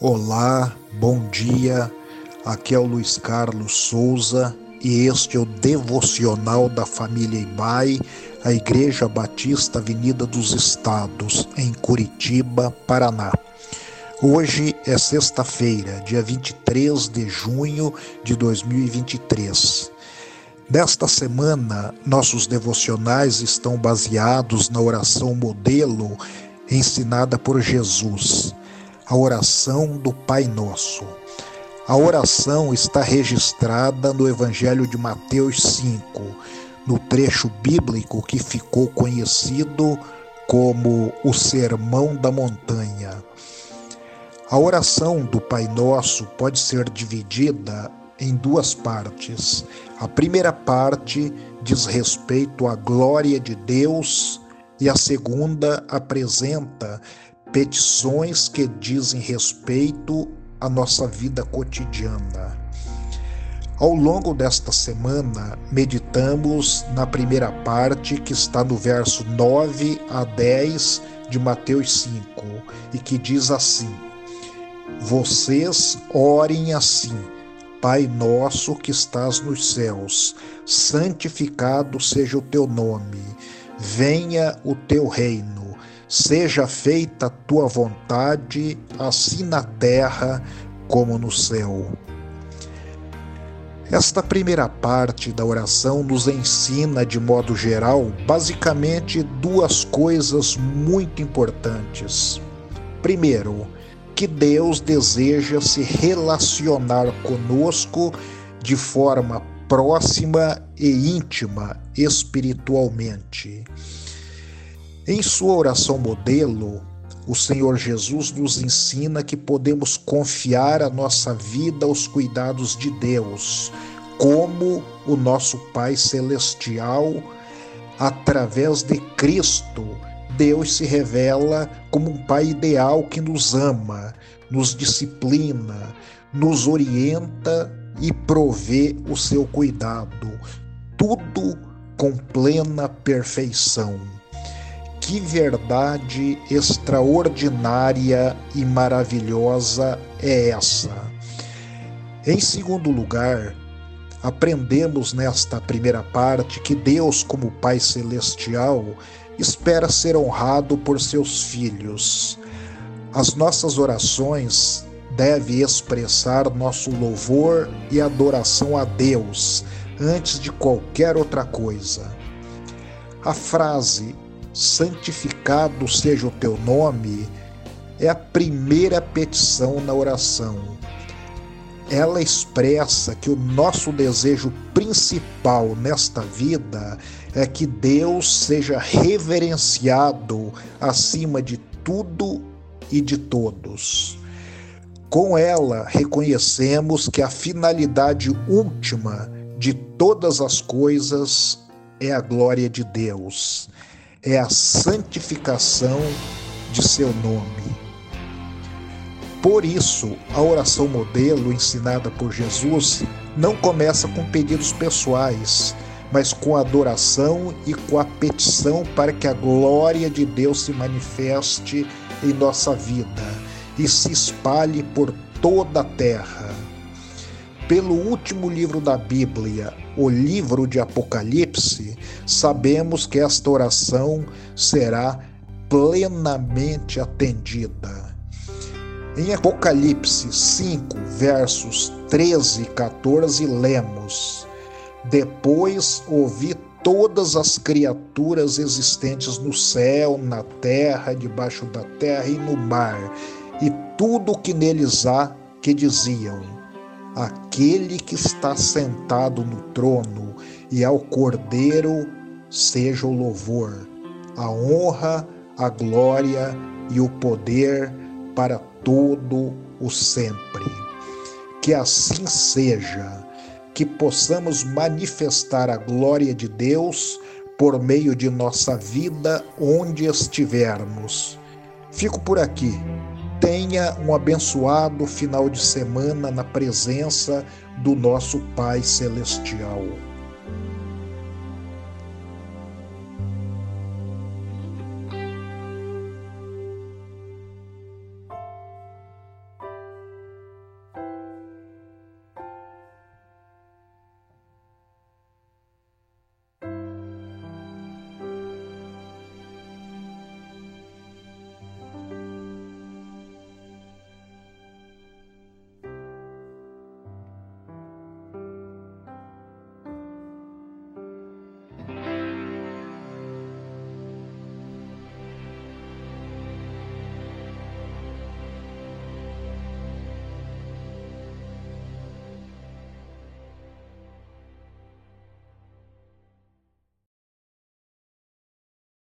Olá, bom dia. Aqui é o Luiz Carlos Souza e este é o devocional da família Ibai, a Igreja Batista Avenida dos Estados, em Curitiba, Paraná. Hoje é sexta-feira, dia 23 de junho de 2023. Nesta semana, nossos devocionais estão baseados na oração modelo ensinada por Jesus a oração do Pai Nosso. A oração está registrada no Evangelho de Mateus 5, no trecho bíblico que ficou conhecido como o Sermão da Montanha. A oração do Pai Nosso pode ser dividida em duas partes. A primeira parte diz respeito à glória de Deus e a segunda apresenta petições que dizem respeito à nossa vida cotidiana. Ao longo desta semana, meditamos na primeira parte que está no verso 9 a 10 de Mateus 5 e que diz assim: Vocês orem assim. Pai nosso que estás nos céus, santificado seja o teu nome, venha o teu reino Seja feita a tua vontade, assim na terra como no céu. Esta primeira parte da oração nos ensina, de modo geral, basicamente duas coisas muito importantes. Primeiro, que Deus deseja se relacionar conosco de forma próxima e íntima espiritualmente. Em sua oração modelo, o Senhor Jesus nos ensina que podemos confiar a nossa vida aos cuidados de Deus, como o nosso Pai Celestial, através de Cristo. Deus se revela como um Pai ideal que nos ama, nos disciplina, nos orienta e provê o seu cuidado, tudo com plena perfeição. Que verdade extraordinária e maravilhosa é essa! Em segundo lugar, aprendemos nesta primeira parte que Deus, como Pai Celestial, espera ser honrado por seus filhos. As nossas orações devem expressar nosso louvor e adoração a Deus antes de qualquer outra coisa. A frase santificado seja o teu nome, é a primeira petição na oração. Ela expressa que o nosso desejo principal nesta vida é que Deus seja reverenciado acima de tudo e de todos. Com ela, reconhecemos que a finalidade última de todas as coisas é a glória de Deus é a santificação de seu nome. Por isso, a oração modelo ensinada por Jesus não começa com pedidos pessoais, mas com adoração e com a petição para que a glória de Deus se manifeste em nossa vida e se espalhe por toda a terra. Pelo último livro da Bíblia, o livro de Apocalipse, sabemos que esta oração será plenamente atendida. Em Apocalipse 5, versos 13 e 14, lemos: Depois ouvi todas as criaturas existentes no céu, na terra, debaixo da terra e no mar, e tudo o que neles há, que diziam: aquele que está sentado no trono e ao Cordeiro seja o louvor, a honra, a glória e o poder para todo o sempre. Que assim seja, que possamos manifestar a glória de Deus por meio de nossa vida onde estivermos. Fico por aqui tenha um abençoado final de semana na presença do nosso Pai Celestial.